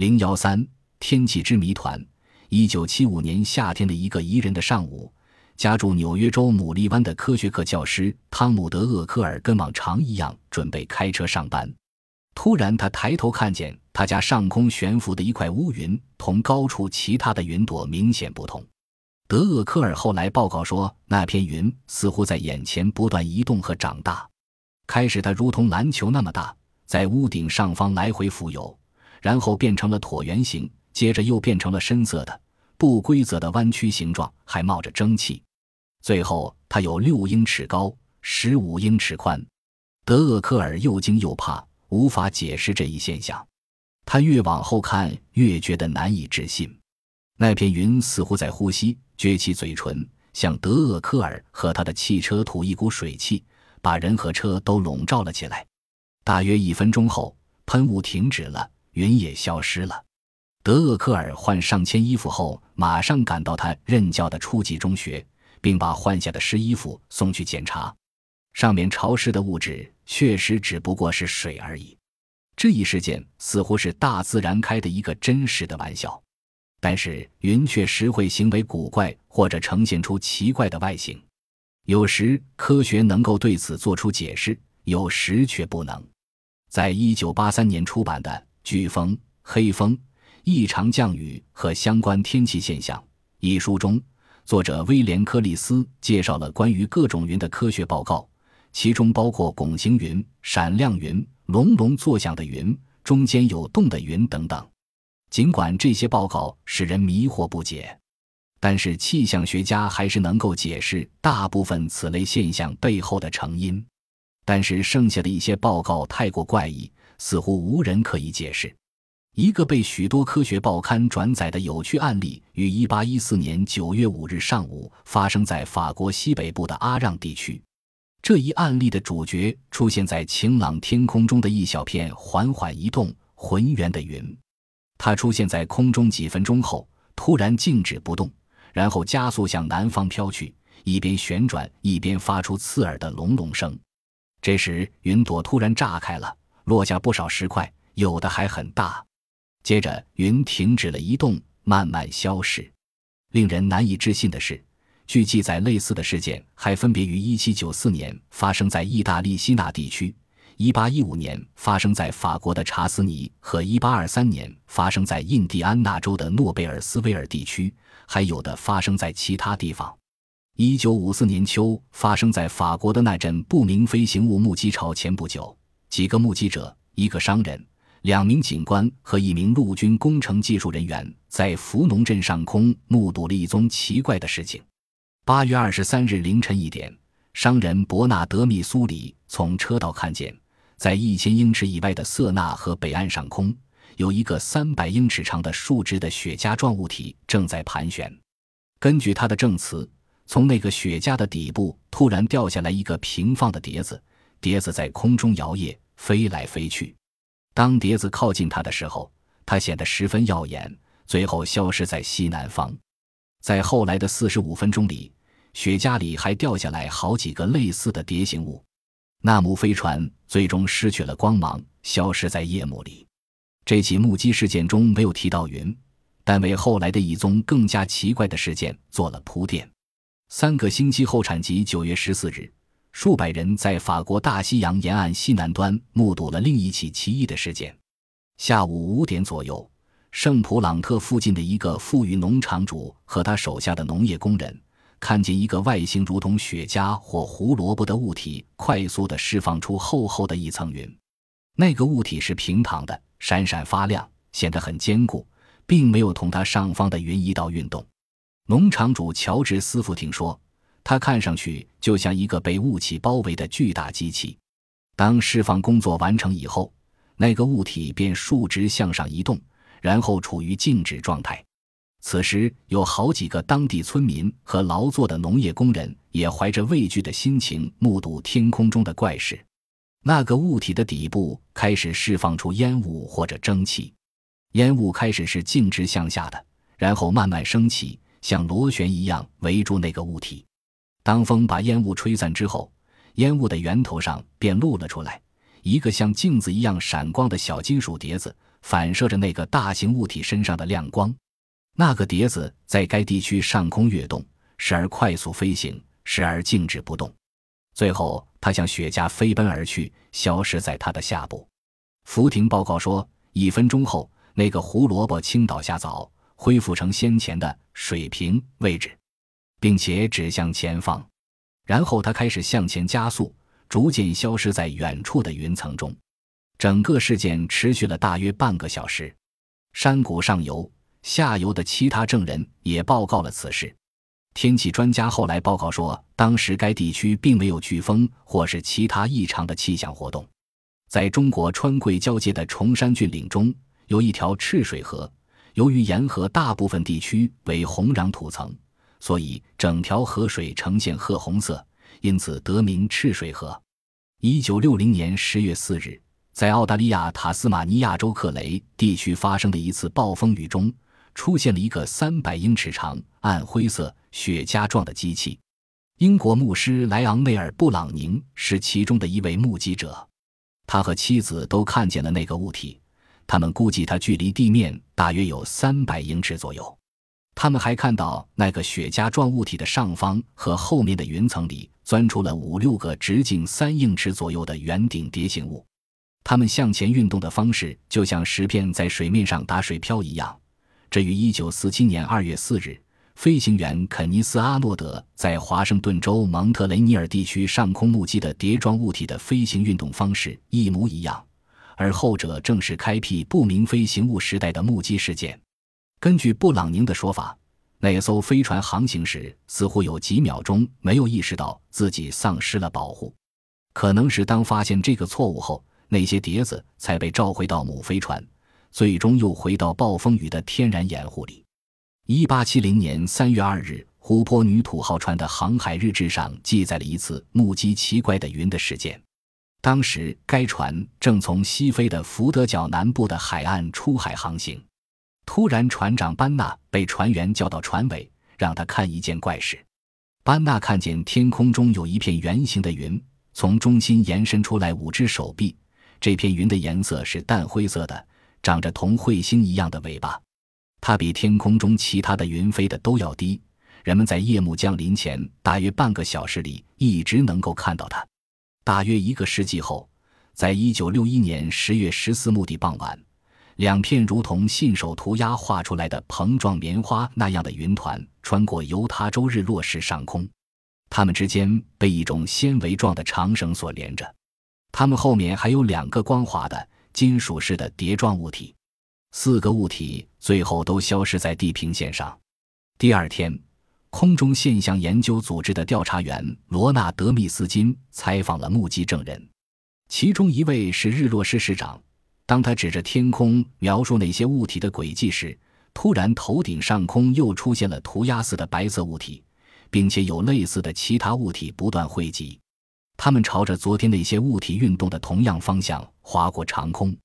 零幺三天气之谜团。一九七五年夏天的一个宜人的上午，家住纽约州牡蛎湾的科学课教师汤姆德厄科尔跟往常一样准备开车上班。突然，他抬头看见他家上空悬浮的一块乌云，同高处其他的云朵明显不同。德厄科尔后来报告说，那片云似乎在眼前不断移动和长大。开始，它如同篮球那么大，在屋顶上方来回浮游。然后变成了椭圆形，接着又变成了深色的、不规则的弯曲形状，还冒着蒸汽。最后，它有六英尺高，十五英尺宽。德厄科尔又惊又怕，无法解释这一现象。他越往后看，越觉得难以置信。那片云似乎在呼吸，撅起嘴唇，向德厄科尔和他的汽车吐一股水汽，把人和车都笼罩了起来。大约一分钟后，喷雾停止了。云也消失了。德厄克尔换上千衣服后，马上赶到他任教的初级中学，并把换下的湿衣服送去检查。上面潮湿的物质确实只不过是水而已。这一事件似乎是大自然开的一个真实的玩笑。但是云确实会行为古怪，或者呈现出奇怪的外形。有时科学能够对此做出解释，有时却不能。在一九八三年出版的。飓风、黑风、异常降雨和相关天气现象一书中，作者威廉·柯利斯介绍了关于各种云的科学报告，其中包括拱形云、闪亮云、隆隆作响的云、中间有洞的云等等。尽管这些报告使人迷惑不解，但是气象学家还是能够解释大部分此类现象背后的成因。但是剩下的一些报告太过怪异。似乎无人可以解释。一个被许多科学报刊转载的有趣案例，于1814年9月5日上午发生在法国西北部的阿让地区。这一案例的主角出现在晴朗天空中的一小片缓缓移动、浑圆的云。它出现在空中几分钟后，突然静止不动，然后加速向南方飘去，一边旋转一边发出刺耳的隆隆声。这时，云朵突然炸开了。落下不少石块，有的还很大。接着，云停止了移动，慢慢消失。令人难以置信的是，据记载，类似的事件还分别于1794年发生在意大利西纳地区，1815年发生在法国的查斯尼和1823年发生在印第安纳州的诺贝尔斯维尔地区，还有的发生在其他地方。1954年秋发生在法国的那阵不明飞行物目击潮前不久。几个目击者，一个商人，两名警官和一名陆军工程技术人员，在福农镇上空目睹了一宗奇怪的事情。八月二十三日凌晨一点，商人伯纳德·密苏里从车道看见，在一千英尺以外的瑟纳河北岸上空，有一个三百英尺长的竖直的雪茄状物体正在盘旋。根据他的证词，从那个雪茄的底部突然掉下来一个平放的碟子。碟子在空中摇曳，飞来飞去。当碟子靠近它的时候，它显得十分耀眼，最后消失在西南方。在后来的四十五分钟里，雪茄里还掉下来好几个类似的碟形物。那幕飞船最终失去了光芒，消失在夜幕里。这起目击事件中没有提到云，但为后来的一宗更加奇怪的事件做了铺垫。三个星期后，产集九月十四日。数百人在法国大西洋沿岸西南端目睹了另一起奇异的事件。下午五点左右，圣普朗特附近的一个富裕农场主和他手下的农业工人看见一个外形如同雪茄或胡萝卜的物体快速地释放出厚厚的一层云。那个物体是平躺的，闪闪发亮，显得很坚固，并没有同它上方的云一道运动。农场主乔治斯福廷说。它看上去就像一个被雾气包围的巨大机器。当释放工作完成以后，那个物体便竖直向上移动，然后处于静止状态。此时，有好几个当地村民和劳作的农业工人也怀着畏惧的心情目睹天空中的怪事。那个物体的底部开始释放出烟雾或者蒸汽，烟雾开始是径直向下的，然后慢慢升起，像螺旋一样围住那个物体。当风把烟雾吹散之后，烟雾的源头上便露了出来，一个像镜子一样闪光的小金属碟子，反射着那个大型物体身上的亮光。那个碟子在该地区上空跃动，时而快速飞行，时而静止不动。最后，它向雪茄飞奔而去，消失在它的下部。福廷报告说，一分钟后，那个胡萝卜倾倒下早，恢复成先前的水平位置，并且指向前方。然后，它开始向前加速，逐渐消失在远处的云层中。整个事件持续了大约半个小时。山谷上游、下游的其他证人也报告了此事。天气专家后来报告说，当时该地区并没有飓风或是其他异常的气象活动。在中国川贵交界的崇山峻岭中，有一条赤水河。由于沿河大部分地区为红壤土层，所以整条河水呈现褐红色，因此得名赤水河。一九六零年十月四日，在澳大利亚塔斯马尼亚州克雷地区发生的一次暴风雨中，出现了一个三百英尺长、暗灰色。雪茄状的机器，英国牧师莱昂内尔·布朗宁是其中的一位目击者，他和妻子都看见了那个物体。他们估计它距离地面大约有三百英尺左右。他们还看到那个雪茄状物体的上方和后面的云层里钻出了五六个直径三英尺左右的圆顶蝶形物，它们向前运动的方式就像石片在水面上打水漂一样。这于一九四七年二月四日。飞行员肯尼斯·阿诺德在华盛顿州蒙特雷尼尔地区上空目击的碟状物体的飞行运动方式一模一样，而后者正是开辟不明飞行物时代的目击事件。根据布朗宁的说法，那艘飞船航行时似乎有几秒钟没有意识到自己丧失了保护，可能是当发现这个错误后，那些碟子才被召回到母飞船，最终又回到暴风雨的天然掩护里。一八七零年三月二日，湖泊女土号船的航海日志上记载了一次目击奇怪的云的事件。当时，该船正从西非的福德角南部的海岸出海航行。突然，船长班纳被船员叫到船尾，让他看一件怪事。班纳看见天空中有一片圆形的云，从中心延伸出来五只手臂。这片云的颜色是淡灰色的，长着同彗星一样的尾巴。它比天空中其他的云飞的都要低，人们在夜幕降临前大约半个小时里一直能够看到它。大约一个世纪后，在一九六一年十月十四日傍晚，两片如同信手涂鸦画出来的蓬状棉花那样的云团穿过犹他州日落市上空，它们之间被一种纤维状的长绳所连着，它们后面还有两个光滑的金属式的碟状物体。四个物体最后都消失在地平线上。第二天，空中现象研究组织的调查员罗纳德·密斯金采访了目击证人，其中一位是日落市市长。当他指着天空描述那些物体的轨迹时，突然头顶上空又出现了涂鸦似的白色物体，并且有类似的其他物体不断汇集，它们朝着昨天那些物体运动的同样方向划过长空。